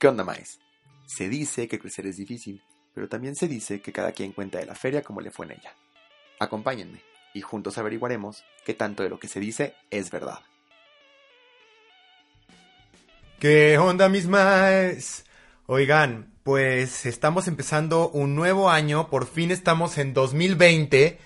¿Qué onda, Maes? Se dice que crecer es difícil, pero también se dice que cada quien cuenta de la feria como le fue en ella. Acompáñenme y juntos averiguaremos qué tanto de lo que se dice es verdad. ¿Qué onda, mis maes? Oigan, pues estamos empezando un nuevo año, por fin estamos en 2020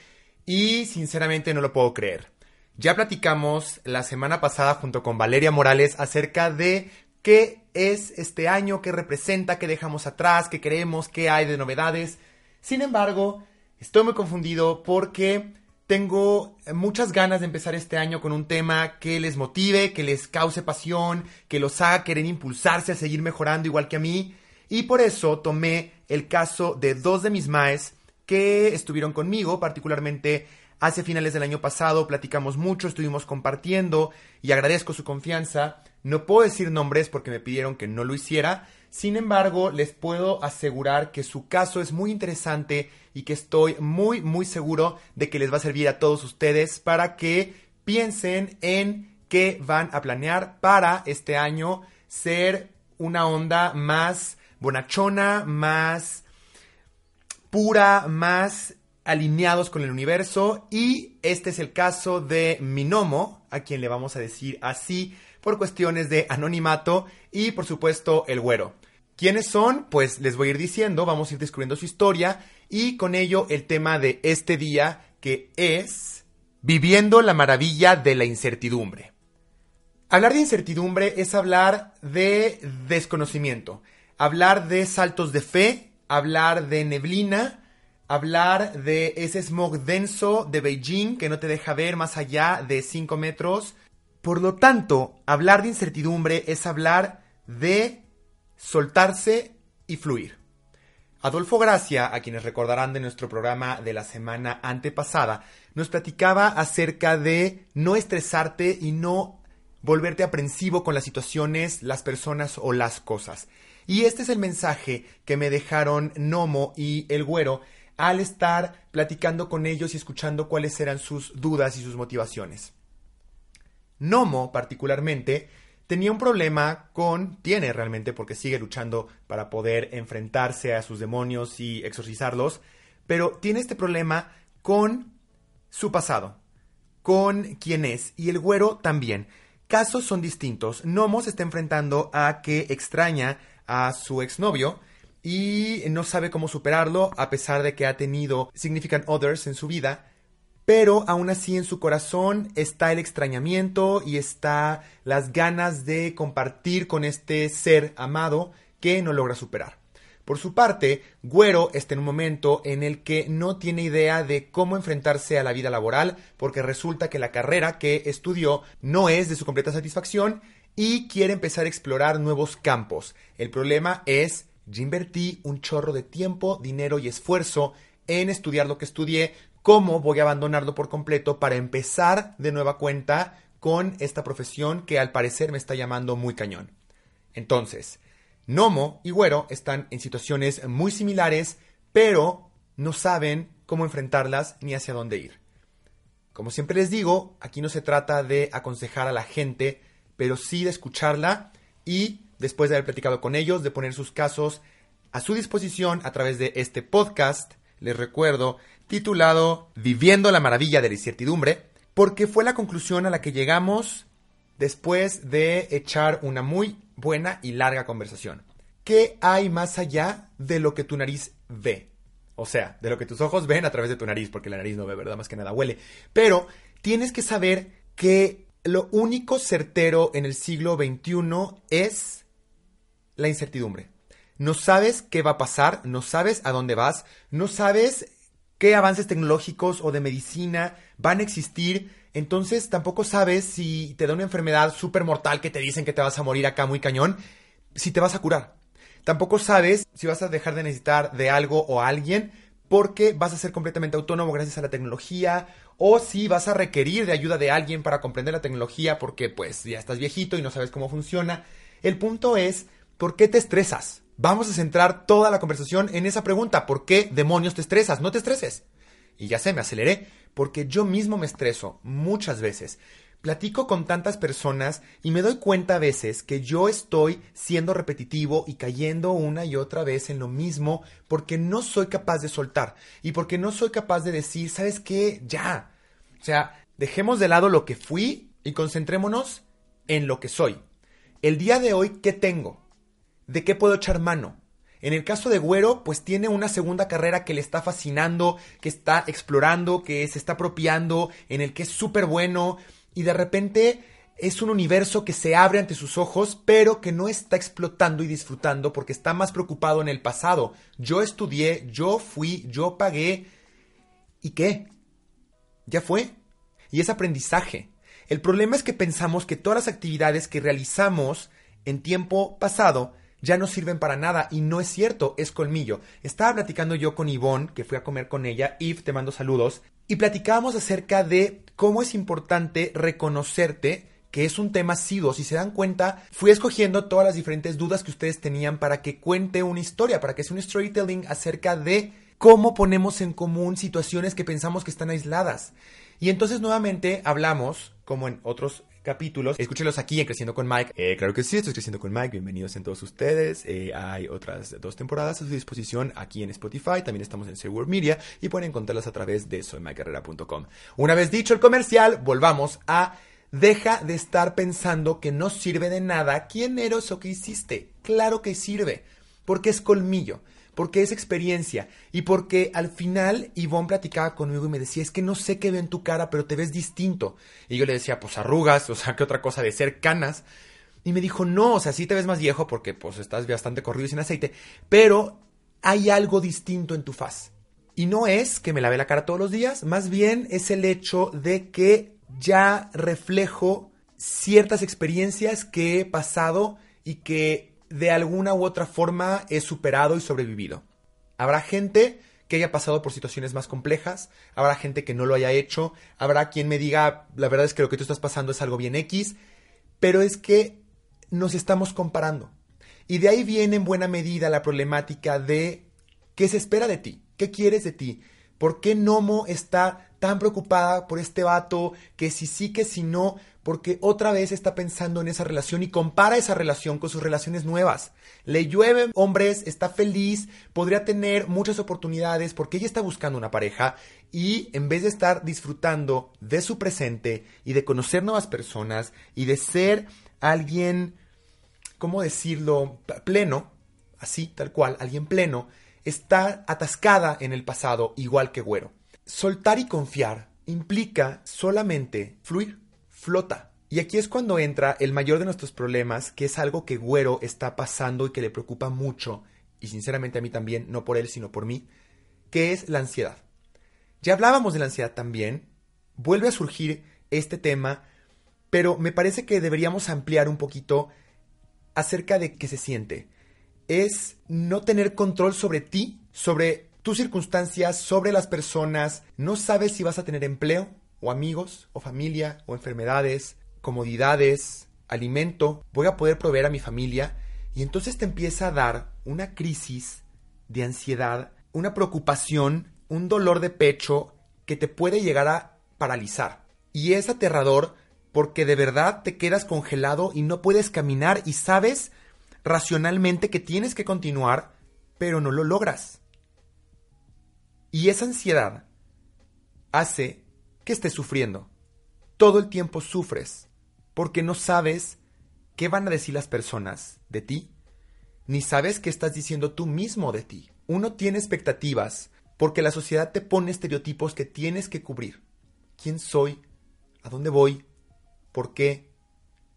y sinceramente no lo puedo creer. Ya platicamos la semana pasada junto con Valeria Morales acerca de qué es este año, qué representa, qué dejamos atrás, qué queremos, qué hay de novedades. Sin embargo, estoy muy confundido porque tengo muchas ganas de empezar este año con un tema que les motive, que les cause pasión, que los haga querer impulsarse a seguir mejorando igual que a mí. Y por eso tomé el caso de dos de mis maes que estuvieron conmigo, particularmente hace finales del año pasado, platicamos mucho, estuvimos compartiendo y agradezco su confianza. No puedo decir nombres porque me pidieron que no lo hiciera. Sin embargo, les puedo asegurar que su caso es muy interesante y que estoy muy, muy seguro de que les va a servir a todos ustedes para que piensen en qué van a planear para este año ser una onda más bonachona, más pura, más alineados con el universo y este es el caso de Minomo, a quien le vamos a decir así por cuestiones de anonimato y por supuesto el güero. ¿Quiénes son? Pues les voy a ir diciendo, vamos a ir descubriendo su historia y con ello el tema de este día que es viviendo la maravilla de la incertidumbre. Hablar de incertidumbre es hablar de desconocimiento, hablar de saltos de fe, hablar de neblina, hablar de ese smog denso de Beijing que no te deja ver más allá de 5 metros, por lo tanto, hablar de incertidumbre es hablar de soltarse y fluir. Adolfo Gracia, a quienes recordarán de nuestro programa de la semana antepasada, nos platicaba acerca de no estresarte y no volverte aprensivo con las situaciones, las personas o las cosas. Y este es el mensaje que me dejaron Nomo y el Güero al estar platicando con ellos y escuchando cuáles eran sus dudas y sus motivaciones. Nomo, particularmente, tenía un problema con, tiene realmente, porque sigue luchando para poder enfrentarse a sus demonios y exorcizarlos, pero tiene este problema con su pasado, con quién es, y el güero también. Casos son distintos. Nomo se está enfrentando a que extraña a su exnovio y no sabe cómo superarlo, a pesar de que ha tenido significant others en su vida pero aún así en su corazón está el extrañamiento y está las ganas de compartir con este ser amado que no logra superar. Por su parte, Güero está en un momento en el que no tiene idea de cómo enfrentarse a la vida laboral porque resulta que la carrera que estudió no es de su completa satisfacción y quiere empezar a explorar nuevos campos. El problema es, yo invertí un chorro de tiempo, dinero y esfuerzo en estudiar lo que estudié, cómo voy a abandonarlo por completo para empezar de nueva cuenta con esta profesión que al parecer me está llamando muy cañón. Entonces, Nomo y Güero están en situaciones muy similares, pero no saben cómo enfrentarlas ni hacia dónde ir. Como siempre les digo, aquí no se trata de aconsejar a la gente, pero sí de escucharla y, después de haber platicado con ellos, de poner sus casos a su disposición a través de este podcast. Les recuerdo titulado Viviendo la maravilla de la incertidumbre, porque fue la conclusión a la que llegamos después de echar una muy buena y larga conversación. ¿Qué hay más allá de lo que tu nariz ve? O sea, de lo que tus ojos ven a través de tu nariz, porque la nariz no ve, ¿verdad? Más que nada huele. Pero tienes que saber que lo único certero en el siglo XXI es la incertidumbre. No sabes qué va a pasar, no sabes a dónde vas, no sabes qué avances tecnológicos o de medicina van a existir. Entonces tampoco sabes si te da una enfermedad súper mortal que te dicen que te vas a morir acá muy cañón, si te vas a curar. Tampoco sabes si vas a dejar de necesitar de algo o alguien porque vas a ser completamente autónomo gracias a la tecnología o si vas a requerir de ayuda de alguien para comprender la tecnología porque pues ya estás viejito y no sabes cómo funciona. El punto es, ¿por qué te estresas? Vamos a centrar toda la conversación en esa pregunta. ¿Por qué demonios te estresas? No te estreses. Y ya sé, me aceleré, porque yo mismo me estreso muchas veces. Platico con tantas personas y me doy cuenta a veces que yo estoy siendo repetitivo y cayendo una y otra vez en lo mismo porque no soy capaz de soltar y porque no soy capaz de decir, ¿sabes qué? Ya. O sea, dejemos de lado lo que fui y concentrémonos en lo que soy. El día de hoy, ¿qué tengo? ¿De qué puedo echar mano? En el caso de Güero, pues tiene una segunda carrera que le está fascinando, que está explorando, que se está apropiando, en el que es súper bueno, y de repente es un universo que se abre ante sus ojos, pero que no está explotando y disfrutando porque está más preocupado en el pasado. Yo estudié, yo fui, yo pagué. ¿Y qué? Ya fue. Y es aprendizaje. El problema es que pensamos que todas las actividades que realizamos en tiempo pasado ya no sirven para nada y no es cierto, es colmillo. Estaba platicando yo con Yvonne, que fui a comer con ella, Yves, te mando saludos, y platicábamos acerca de cómo es importante reconocerte que es un tema sido. Si se dan cuenta, fui escogiendo todas las diferentes dudas que ustedes tenían para que cuente una historia, para que sea un storytelling acerca de cómo ponemos en común situaciones que pensamos que están aisladas. Y entonces nuevamente hablamos, como en otros capítulos. Escúchenlos aquí en Creciendo con Mike. Eh, claro que sí, estoy Creciendo con Mike. Bienvenidos en todos ustedes. Eh, hay otras dos temporadas a su disposición aquí en Spotify. También estamos en World Media y pueden encontrarlas a través de soymycarrera.com. Una vez dicho el comercial, volvamos a... Deja de estar pensando que no sirve de nada quién eres o qué hiciste. Claro que sirve, porque es colmillo porque es experiencia y porque al final Ivonne platicaba conmigo y me decía, es que no sé qué veo en tu cara, pero te ves distinto. Y yo le decía, pues arrugas, o sea, qué otra cosa de ser canas. Y me dijo, no, o sea, sí te ves más viejo porque pues estás bastante corrido y sin aceite, pero hay algo distinto en tu faz. Y no es que me lave la cara todos los días, más bien es el hecho de que ya reflejo ciertas experiencias que he pasado y que de alguna u otra forma he superado y sobrevivido. Habrá gente que haya pasado por situaciones más complejas, habrá gente que no lo haya hecho, habrá quien me diga, la verdad es que lo que tú estás pasando es algo bien X, pero es que nos estamos comparando. Y de ahí viene en buena medida la problemática de qué se espera de ti, qué quieres de ti, por qué Nomo está tan preocupada por este vato, que si sí, que si no, porque otra vez está pensando en esa relación y compara esa relación con sus relaciones nuevas. Le llueve hombres, está feliz, podría tener muchas oportunidades porque ella está buscando una pareja y en vez de estar disfrutando de su presente y de conocer nuevas personas y de ser alguien, ¿cómo decirlo?, pleno, así, tal cual, alguien pleno, está atascada en el pasado igual que Güero. Soltar y confiar implica solamente fluir flota. Y aquí es cuando entra el mayor de nuestros problemas, que es algo que Güero está pasando y que le preocupa mucho, y sinceramente a mí también, no por él, sino por mí, que es la ansiedad. Ya hablábamos de la ansiedad también, vuelve a surgir este tema, pero me parece que deberíamos ampliar un poquito acerca de qué se siente. Es no tener control sobre ti, sobre tus circunstancias, sobre las personas, no sabes si vas a tener empleo, o amigos, o familia, o enfermedades, comodidades, alimento, voy a poder proveer a mi familia y entonces te empieza a dar una crisis de ansiedad, una preocupación, un dolor de pecho que te puede llegar a paralizar. Y es aterrador porque de verdad te quedas congelado y no puedes caminar y sabes racionalmente que tienes que continuar, pero no lo logras. Y esa ansiedad hace que estés sufriendo. Todo el tiempo sufres porque no sabes qué van a decir las personas de ti, ni sabes qué estás diciendo tú mismo de ti. Uno tiene expectativas porque la sociedad te pone estereotipos que tienes que cubrir. ¿Quién soy? ¿A dónde voy? ¿Por qué?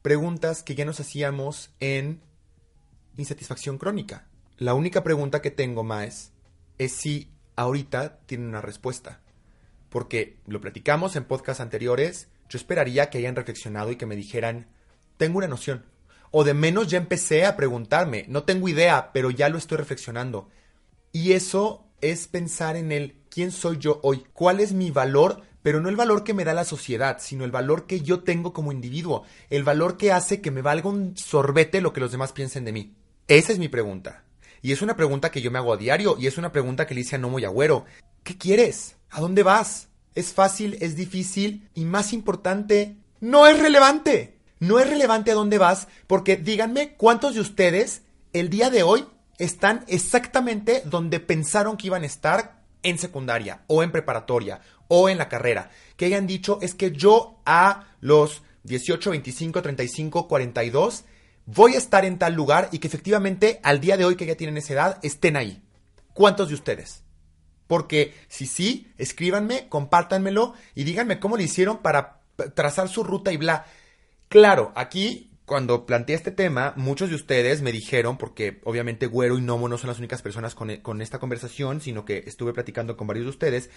Preguntas que ya nos hacíamos en insatisfacción crónica. La única pregunta que tengo más es si ahorita tiene una respuesta porque lo platicamos en podcasts anteriores, yo esperaría que hayan reflexionado y que me dijeran, tengo una noción. O de menos ya empecé a preguntarme, no tengo idea, pero ya lo estoy reflexionando. Y eso es pensar en el quién soy yo hoy, cuál es mi valor, pero no el valor que me da la sociedad, sino el valor que yo tengo como individuo, el valor que hace que me valga un sorbete lo que los demás piensen de mí. Esa es mi pregunta. Y es una pregunta que yo me hago a diario y es una pregunta que le hice a Nomo y Agüero. ¿Qué quieres? ¿A dónde vas? ¿Es fácil? ¿Es difícil? Y más importante, No es relevante. No es relevante a dónde vas porque díganme cuántos de ustedes el día de hoy están exactamente donde pensaron que iban a estar en secundaria o en preparatoria o en la carrera. Que hayan dicho es que yo a los 18, 25, 35, 42 voy a estar en tal lugar y que efectivamente al día de hoy que ya tienen esa edad estén ahí. ¿Cuántos de ustedes? Porque si sí, escríbanme, compártanmelo y díganme cómo le hicieron para trazar su ruta y bla. Claro, aquí cuando planteé este tema, muchos de ustedes me dijeron, porque obviamente Güero y Nomo no son las únicas personas con, con, esta conversación, sino que estuve platicando con varios de ustedes,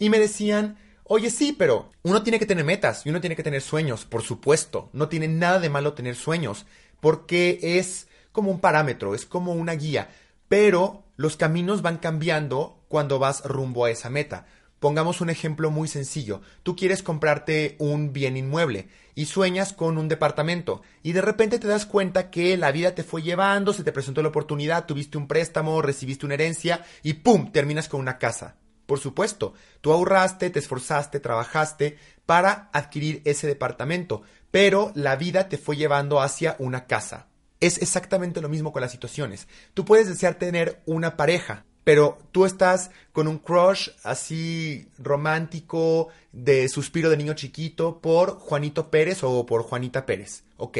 y me decían, oye sí, pero uno tiene que tener metas y uno tiene que tener sueños, por supuesto, no tiene nada de malo tener sueños, porque es como un parámetro, es como una guía, pero los caminos van cambiando cuando vas rumbo a esa meta. Pongamos un ejemplo muy sencillo. Tú quieres comprarte un bien inmueble y sueñas con un departamento y de repente te das cuenta que la vida te fue llevando, se te presentó la oportunidad, tuviste un préstamo, recibiste una herencia y ¡pum! terminas con una casa. Por supuesto, tú ahorraste, te esforzaste, trabajaste para adquirir ese departamento, pero la vida te fue llevando hacia una casa. Es exactamente lo mismo con las situaciones. Tú puedes desear tener una pareja, pero tú estás con un crush así romántico de suspiro de niño chiquito por Juanito Pérez o por Juanita Pérez. Ok.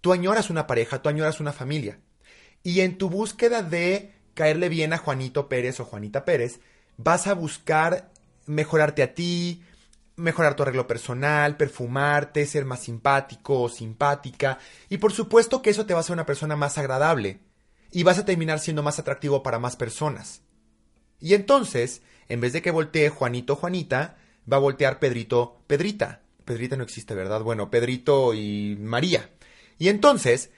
Tú añoras una pareja, tú añoras una familia. Y en tu búsqueda de caerle bien a Juanito Pérez o Juanita Pérez, vas a buscar mejorarte a ti, mejorar tu arreglo personal, perfumarte, ser más simpático o simpática. Y por supuesto que eso te va a hacer una persona más agradable y vas a terminar siendo más atractivo para más personas. Y entonces, en vez de que voltee Juanito Juanita, va a voltear Pedrito Pedrita. Pedrita no existe, ¿verdad? Bueno, Pedrito y María. Y entonces,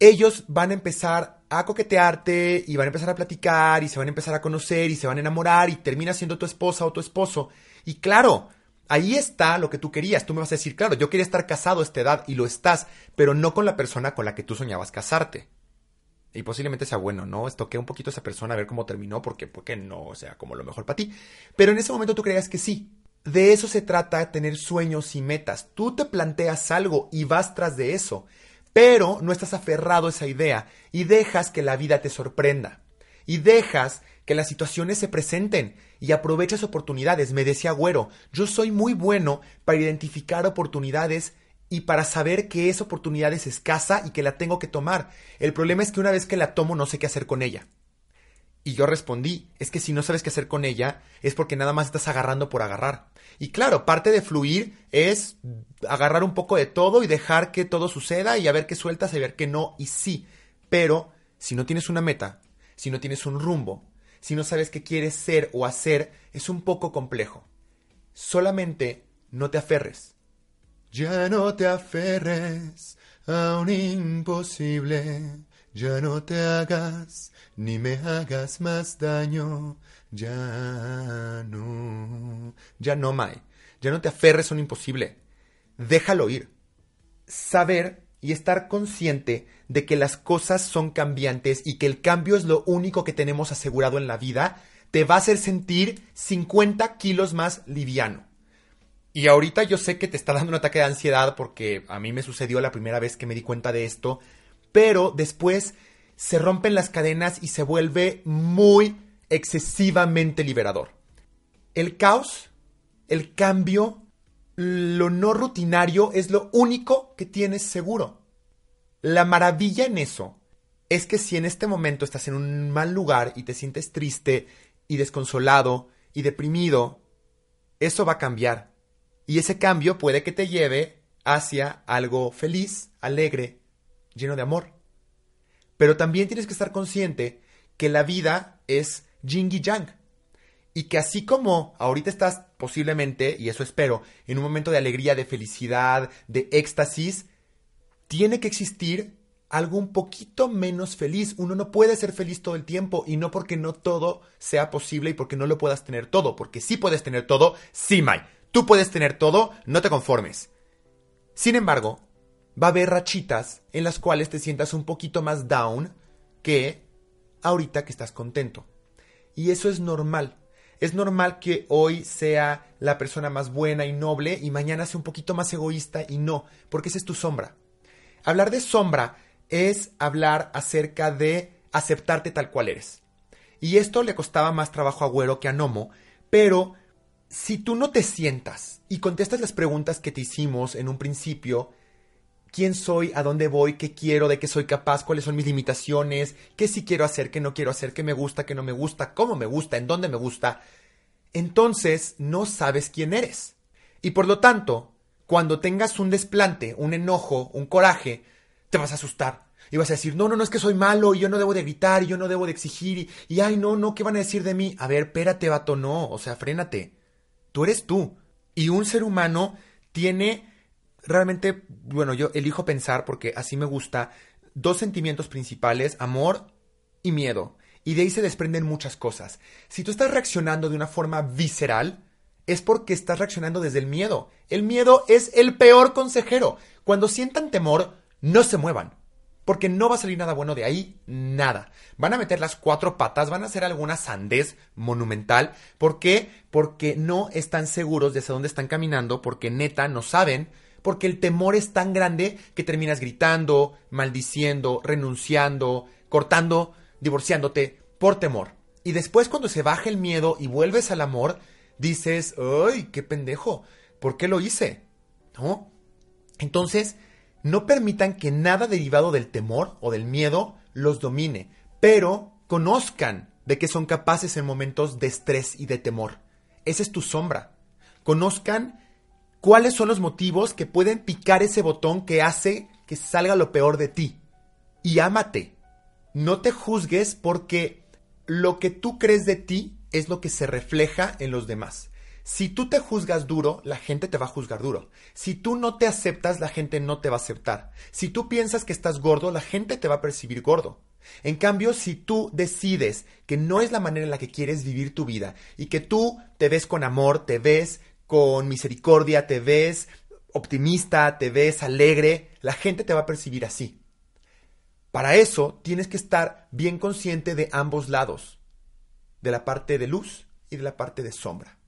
ellos van a empezar a coquetearte y van a empezar a platicar y se van a empezar a conocer y se van a enamorar y termina siendo tu esposa o tu esposo. Y claro, ahí está lo que tú querías. Tú me vas a decir, claro, yo quería estar casado a esta edad y lo estás, pero no con la persona con la que tú soñabas casarte y posiblemente sea bueno, ¿no? Estoqué un poquito a esa persona a ver cómo terminó, porque, porque no sea como lo mejor para ti. Pero en ese momento tú creías que sí. De eso se trata tener sueños y metas. Tú te planteas algo y vas tras de eso, pero no estás aferrado a esa idea y dejas que la vida te sorprenda. Y dejas que las situaciones se presenten y aprovechas oportunidades. Me decía Güero, yo soy muy bueno para identificar oportunidades y para saber que esa oportunidad es escasa y que la tengo que tomar. El problema es que una vez que la tomo no sé qué hacer con ella. Y yo respondí, es que si no sabes qué hacer con ella es porque nada más estás agarrando por agarrar. Y claro, parte de fluir es agarrar un poco de todo y dejar que todo suceda y a ver qué sueltas y a ver qué no y sí. Pero si no tienes una meta, si no tienes un rumbo, si no sabes qué quieres ser o hacer, es un poco complejo. Solamente no te aferres ya no te aferres a un imposible, ya no te hagas ni me hagas más daño, ya no. Ya no, Mai. Ya no te aferres a un imposible. Déjalo ir. Saber y estar consciente de que las cosas son cambiantes y que el cambio es lo único que tenemos asegurado en la vida, te va a hacer sentir 50 kilos más liviano. Y ahorita yo sé que te está dando un ataque de ansiedad porque a mí me sucedió la primera vez que me di cuenta de esto, pero después se rompen las cadenas y se vuelve muy excesivamente liberador. El caos, el cambio, lo no rutinario es lo único que tienes seguro. La maravilla en eso es que si en este momento estás en un mal lugar y te sientes triste y desconsolado y deprimido, eso va a cambiar y ese cambio puede que te lleve hacia algo feliz, alegre, lleno de amor. Pero también tienes que estar consciente que la vida es yin y yang. Y que así como ahorita estás posiblemente, y eso espero, en un momento de alegría, de felicidad, de éxtasis, tiene que existir algo un poquito menos feliz. Uno no puede ser feliz todo el tiempo y no porque no todo sea posible y porque no lo puedas tener todo, porque sí puedes tener todo, sí, May. Tú puedes tener todo, no te conformes. Sin embargo, va a haber rachitas en las cuales te sientas un poquito más down que ahorita que estás contento. Y eso es normal. Es normal que hoy sea la persona más buena y noble y mañana sea un poquito más egoísta y no, porque esa es tu sombra. Hablar de sombra es hablar acerca de aceptarte tal cual eres. Y esto le costaba más trabajo a Güero que a Nomo, pero si tú no te sientas y contestas las preguntas que te hicimos en un principio, quién soy, a dónde voy, qué quiero, de qué soy capaz, cuáles son mis limitaciones, qué sí quiero hacer, qué no quiero hacer, qué me gusta, qué no me gusta, cómo me gusta, en dónde me gusta, entonces no sabes quién eres. Y por lo tanto, cuando tengas un desplante, un enojo, un coraje, te vas a asustar. Y vas a decir, no, no, no es que soy malo y yo no debo de gritar y yo no debo de exigir y, y ay, no, no, ¿qué van a decir de mí? A ver, espérate, vato, no, o sea, frénate. Tú eres tú. Y un ser humano tiene realmente, bueno, yo elijo pensar porque así me gusta, dos sentimientos principales, amor y miedo. Y de ahí se desprenden muchas cosas. Si tú estás reaccionando de una forma visceral, es porque estás reaccionando desde el miedo. El miedo es el peor consejero. Cuando sientan temor, no se muevan. Porque no va a salir nada bueno de ahí, nada. Van a meter las cuatro patas, van a hacer alguna sandez monumental. ¿Por qué? Porque no están seguros de hacia dónde están caminando, porque neta no saben porque el temor es tan grande que terminas gritando, maldiciendo, renunciando, cortando, divorciándote por temor. Y después cuando se baja el miedo y vuelves al amor, dices, ¡ay, qué pendejo! ¿Por qué lo hice? ¿No? Entonces, no permitan que nada derivado del temor o del miedo los domine, pero conozcan de que son capaces en momentos de estrés y de temor. Esa es tu sombra. Conozcan cuáles son los motivos que pueden picar ese botón que hace que salga lo peor de ti. Y ámate. No te juzgues porque lo que tú crees de ti es lo que se refleja en los demás. Si tú te juzgas duro, la gente te va a juzgar duro. Si tú no te aceptas, la gente no te va a aceptar. Si tú piensas que estás gordo, la gente te va a percibir gordo. En cambio, si tú decides que no es la manera en la que quieres vivir tu vida y que tú te ves con amor, te ves con misericordia, te ves optimista, te ves alegre, la gente te va a percibir así. Para eso tienes que estar bien consciente de ambos lados, de la parte de luz y de la parte de sombra.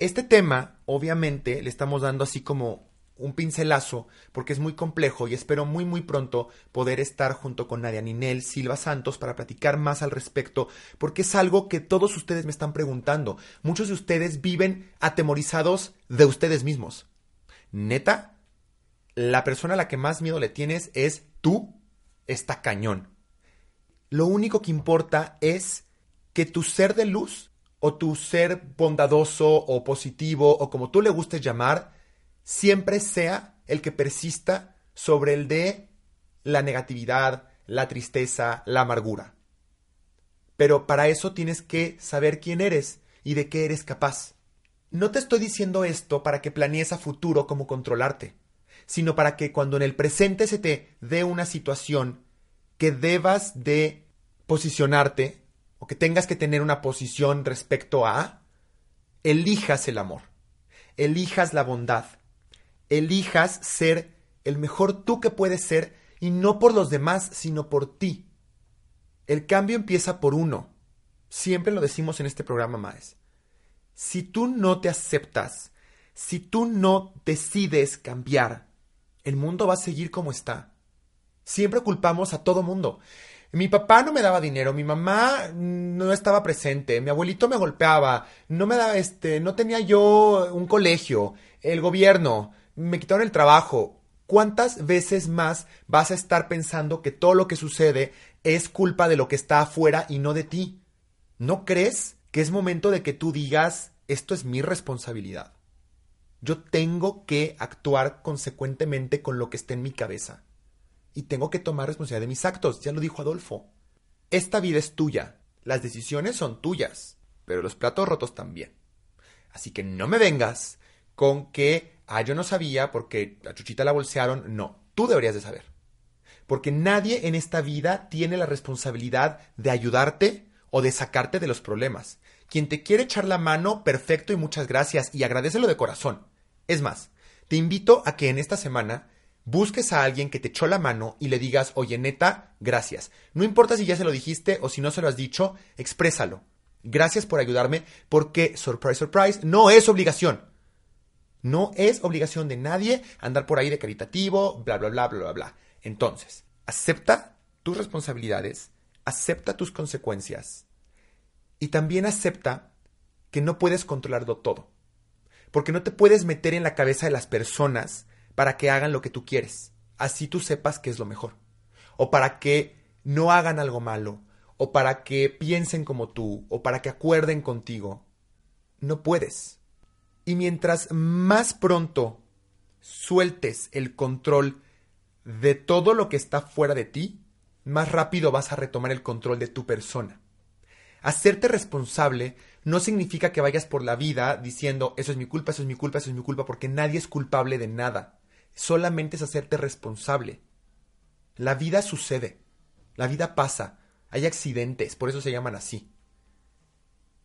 Este tema, obviamente, le estamos dando así como un pincelazo porque es muy complejo y espero muy muy pronto poder estar junto con Nadia Ninel Silva Santos para platicar más al respecto porque es algo que todos ustedes me están preguntando. Muchos de ustedes viven atemorizados de ustedes mismos. Neta, la persona a la que más miedo le tienes es tú, está cañón. Lo único que importa es que tu ser de luz o tu ser bondadoso o positivo o como tú le gustes llamar, siempre sea el que persista sobre el de la negatividad, la tristeza, la amargura. Pero para eso tienes que saber quién eres y de qué eres capaz. No te estoy diciendo esto para que planees a futuro cómo controlarte, sino para que cuando en el presente se te dé una situación que debas de posicionarte o que tengas que tener una posición respecto a, elijas el amor, elijas la bondad, elijas ser el mejor tú que puedes ser y no por los demás, sino por ti. El cambio empieza por uno. Siempre lo decimos en este programa, Maes. Si tú no te aceptas, si tú no decides cambiar, el mundo va a seguir como está. Siempre culpamos a todo mundo. Mi papá no me daba dinero, mi mamá no estaba presente, mi abuelito me golpeaba, no me daba este, no tenía yo un colegio, el gobierno, me quitaron el trabajo. ¿Cuántas veces más vas a estar pensando que todo lo que sucede es culpa de lo que está afuera y no de ti? ¿No crees que es momento de que tú digas, esto es mi responsabilidad? Yo tengo que actuar consecuentemente con lo que esté en mi cabeza. Y tengo que tomar responsabilidad de mis actos, ya lo dijo Adolfo. Esta vida es tuya, las decisiones son tuyas, pero los platos rotos también. Así que no me vengas con que ah, yo no sabía porque a Chuchita la bolsearon. No, tú deberías de saber. Porque nadie en esta vida tiene la responsabilidad de ayudarte o de sacarte de los problemas. Quien te quiere echar la mano, perfecto y muchas gracias y agradecelo de corazón. Es más, te invito a que en esta semana busques a alguien que te echó la mano y le digas, oye neta, gracias. No importa si ya se lo dijiste o si no se lo has dicho, exprésalo. Gracias por ayudarme porque, surprise, surprise, no es obligación. No es obligación de nadie andar por ahí de caritativo, bla, bla, bla, bla, bla, bla. Entonces, acepta tus responsabilidades, acepta tus consecuencias y también acepta que no puedes controlarlo todo. Porque no te puedes meter en la cabeza de las personas para que hagan lo que tú quieres. Así tú sepas que es lo mejor. O para que no hagan algo malo. O para que piensen como tú. O para que acuerden contigo. No puedes. Y mientras más pronto sueltes el control de todo lo que está fuera de ti, más rápido vas a retomar el control de tu persona. Hacerte responsable no significa que vayas por la vida diciendo eso es mi culpa, eso es mi culpa, eso es mi culpa, porque nadie es culpable de nada. Solamente es hacerte responsable. La vida sucede, la vida pasa, hay accidentes, por eso se llaman así.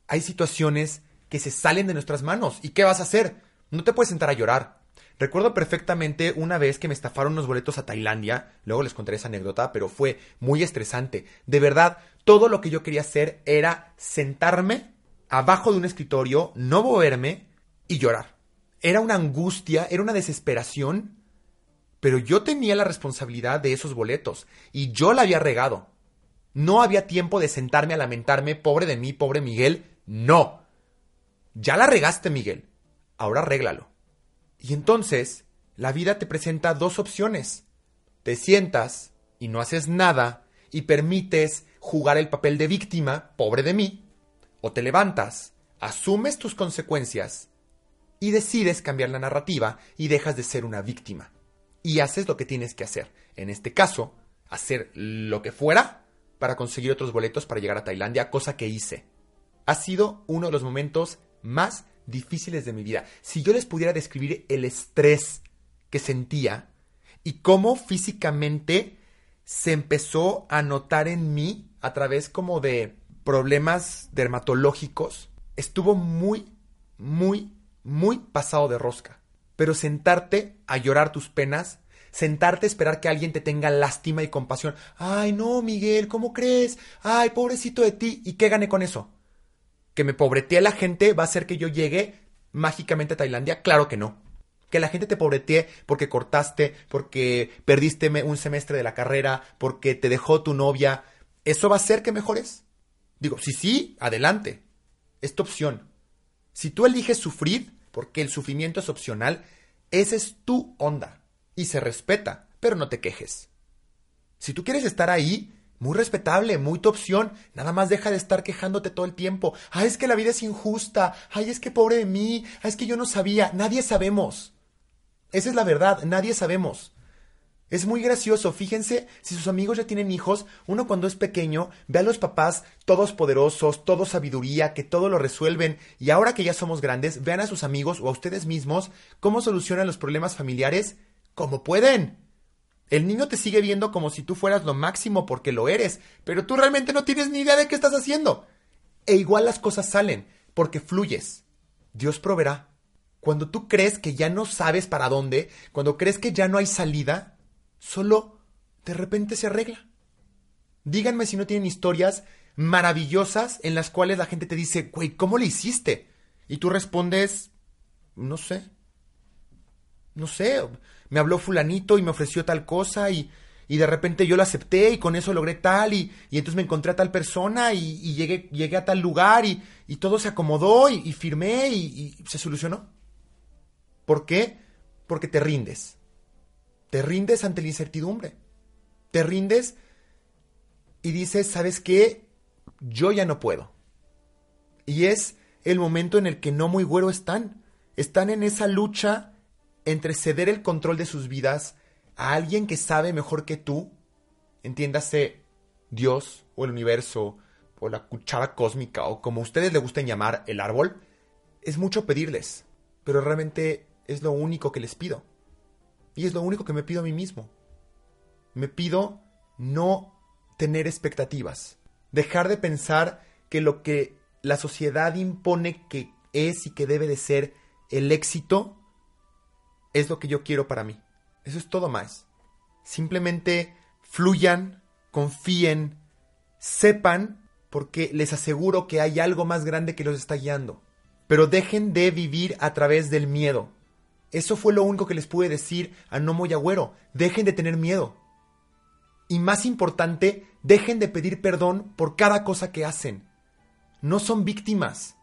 Hay situaciones que se salen de nuestras manos. ¿Y qué vas a hacer? No te puedes sentar a llorar. Recuerdo perfectamente una vez que me estafaron unos boletos a Tailandia, luego les contaré esa anécdota, pero fue muy estresante. De verdad, todo lo que yo quería hacer era sentarme abajo de un escritorio, no moverme y llorar. Era una angustia, era una desesperación, pero yo tenía la responsabilidad de esos boletos y yo la había regado. No había tiempo de sentarme a lamentarme, pobre de mí, pobre Miguel. No. Ya la regaste, Miguel. Ahora arréglalo. Y entonces, la vida te presenta dos opciones. Te sientas y no haces nada y permites jugar el papel de víctima, pobre de mí, o te levantas, asumes tus consecuencias y decides cambiar la narrativa y dejas de ser una víctima. Y haces lo que tienes que hacer. En este caso, hacer lo que fuera para conseguir otros boletos para llegar a Tailandia, cosa que hice. Ha sido uno de los momentos más difíciles de mi vida. Si yo les pudiera describir el estrés que sentía y cómo físicamente se empezó a notar en mí a través como de problemas dermatológicos, estuvo muy, muy, muy pasado de rosca. Pero sentarte a llorar tus penas, sentarte a esperar que alguien te tenga lástima y compasión. Ay, no, Miguel, ¿cómo crees? Ay, pobrecito de ti. ¿Y qué gané con eso? ¿Que me pobretee la gente va a hacer que yo llegue mágicamente a Tailandia? Claro que no. Que la gente te pobretee porque cortaste, porque perdiste un semestre de la carrera, porque te dejó tu novia, ¿Eso va a hacer que mejores? Digo, si sí, adelante. Es tu opción. Si tú eliges sufrir, porque el sufrimiento es opcional, esa es tu onda. Y se respeta, pero no te quejes. Si tú quieres estar ahí, muy respetable, muy tu opción. Nada más deja de estar quejándote todo el tiempo. Ay, es que la vida es injusta. Ay, es que pobre de mí. Ay, es que yo no sabía. Nadie sabemos. Esa es la verdad. Nadie sabemos. Es muy gracioso, fíjense, si sus amigos ya tienen hijos, uno cuando es pequeño ve a los papás todos poderosos, todos sabiduría, que todo lo resuelven, y ahora que ya somos grandes, vean a sus amigos o a ustedes mismos cómo solucionan los problemas familiares como pueden. El niño te sigue viendo como si tú fueras lo máximo porque lo eres, pero tú realmente no tienes ni idea de qué estás haciendo. E igual las cosas salen, porque fluyes. Dios proveerá. Cuando tú crees que ya no sabes para dónde, cuando crees que ya no hay salida, solo de repente se arregla. Díganme si no tienen historias maravillosas en las cuales la gente te dice, güey, ¿cómo le hiciste? Y tú respondes, no sé. No sé, me habló fulanito y me ofreció tal cosa y, y de repente yo lo acepté y con eso logré tal y, y entonces me encontré a tal persona y, llegué, llegué, a tal lugar y, y todo se acomodó y, firmé y se solucionó. ¿Por qué? Porque te rindes. Te rindes ante la incertidumbre. Te rindes y dices, ¿sabes qué? Yo ya no puedo. Y es el momento en el que no muy güero están. Están en esa lucha entre ceder el control de sus vidas a alguien que sabe mejor que tú, entiéndase Dios o el universo o la cuchara cósmica o como ustedes le gusten llamar el árbol, es mucho pedirles, pero realmente es lo único que les pido. Y es lo único que me pido a mí mismo. Me pido no tener expectativas. Dejar de pensar que lo que la sociedad impone que es y que debe de ser el éxito es lo que yo quiero para mí. Eso es todo más. Simplemente fluyan, confíen, sepan porque les aseguro que hay algo más grande que los está guiando. Pero dejen de vivir a través del miedo. Eso fue lo único que les pude decir a Nomo y Agüero. Dejen de tener miedo. Y más importante, dejen de pedir perdón por cada cosa que hacen. No son víctimas.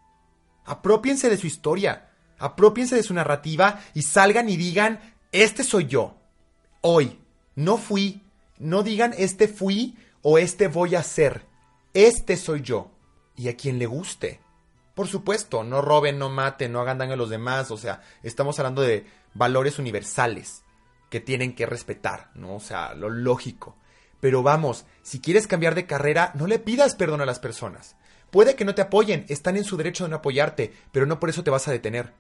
Apropiense de su historia, apropiense de su narrativa y salgan y digan, este soy yo. Hoy. No fui. No digan, este fui o este voy a ser. Este soy yo. Y a quien le guste. Por supuesto, no roben, no maten, no hagan daño a los demás. O sea, estamos hablando de valores universales que tienen que respetar, ¿no? O sea, lo lógico. Pero vamos, si quieres cambiar de carrera, no le pidas perdón a las personas. Puede que no te apoyen, están en su derecho de no apoyarte, pero no por eso te vas a detener.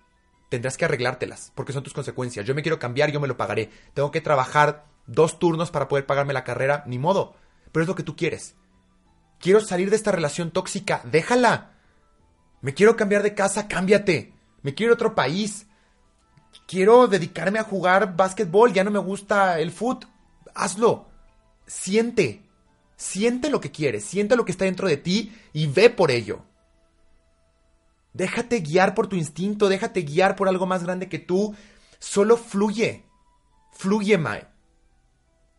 Tendrás que arreglártelas, porque son tus consecuencias. Yo me quiero cambiar, yo me lo pagaré. Tengo que trabajar dos turnos para poder pagarme la carrera, ni modo. Pero es lo que tú quieres. Quiero salir de esta relación tóxica, déjala. Me quiero cambiar de casa, cámbiate. Me quiero ir a otro país. Quiero dedicarme a jugar básquetbol, ya no me gusta el foot. Hazlo. Siente. Siente lo que quieres, siente lo que está dentro de ti y ve por ello. Déjate guiar por tu instinto, déjate guiar por algo más grande que tú. Solo fluye. Fluye, Mae.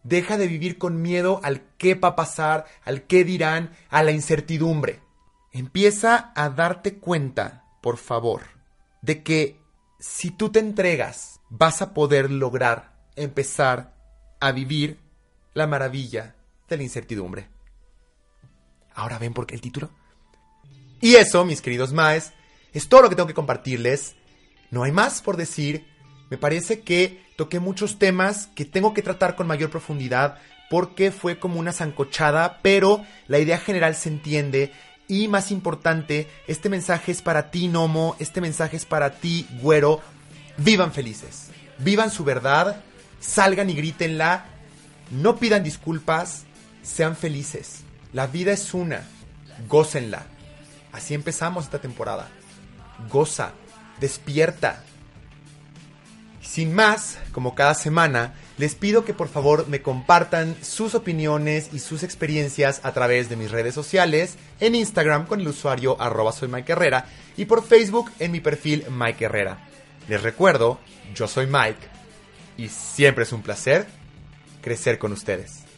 Deja de vivir con miedo al qué va a pasar, al qué dirán, a la incertidumbre. Empieza a darte cuenta, por favor, de que si tú te entregas, vas a poder lograr empezar a vivir la maravilla de la incertidumbre. Ahora ven por qué el título. Y eso, mis queridos maes, es todo lo que tengo que compartirles. No hay más por decir. Me parece que toqué muchos temas que tengo que tratar con mayor profundidad porque fue como una zancochada, pero la idea general se entiende y más importante, este mensaje es para ti, Nomo, este mensaje es para ti, güero. Vivan felices, vivan su verdad, salgan y grítenla, no pidan disculpas, sean felices. La vida es una, gócenla. Así empezamos esta temporada. Goza, despierta. Sin más, como cada semana, les pido que por favor me compartan sus opiniones y sus experiencias a través de mis redes sociales, en Instagram con el usuario arroba soy Mike Herrera y por Facebook en mi perfil Mike Herrera. Les recuerdo, yo soy Mike y siempre es un placer crecer con ustedes.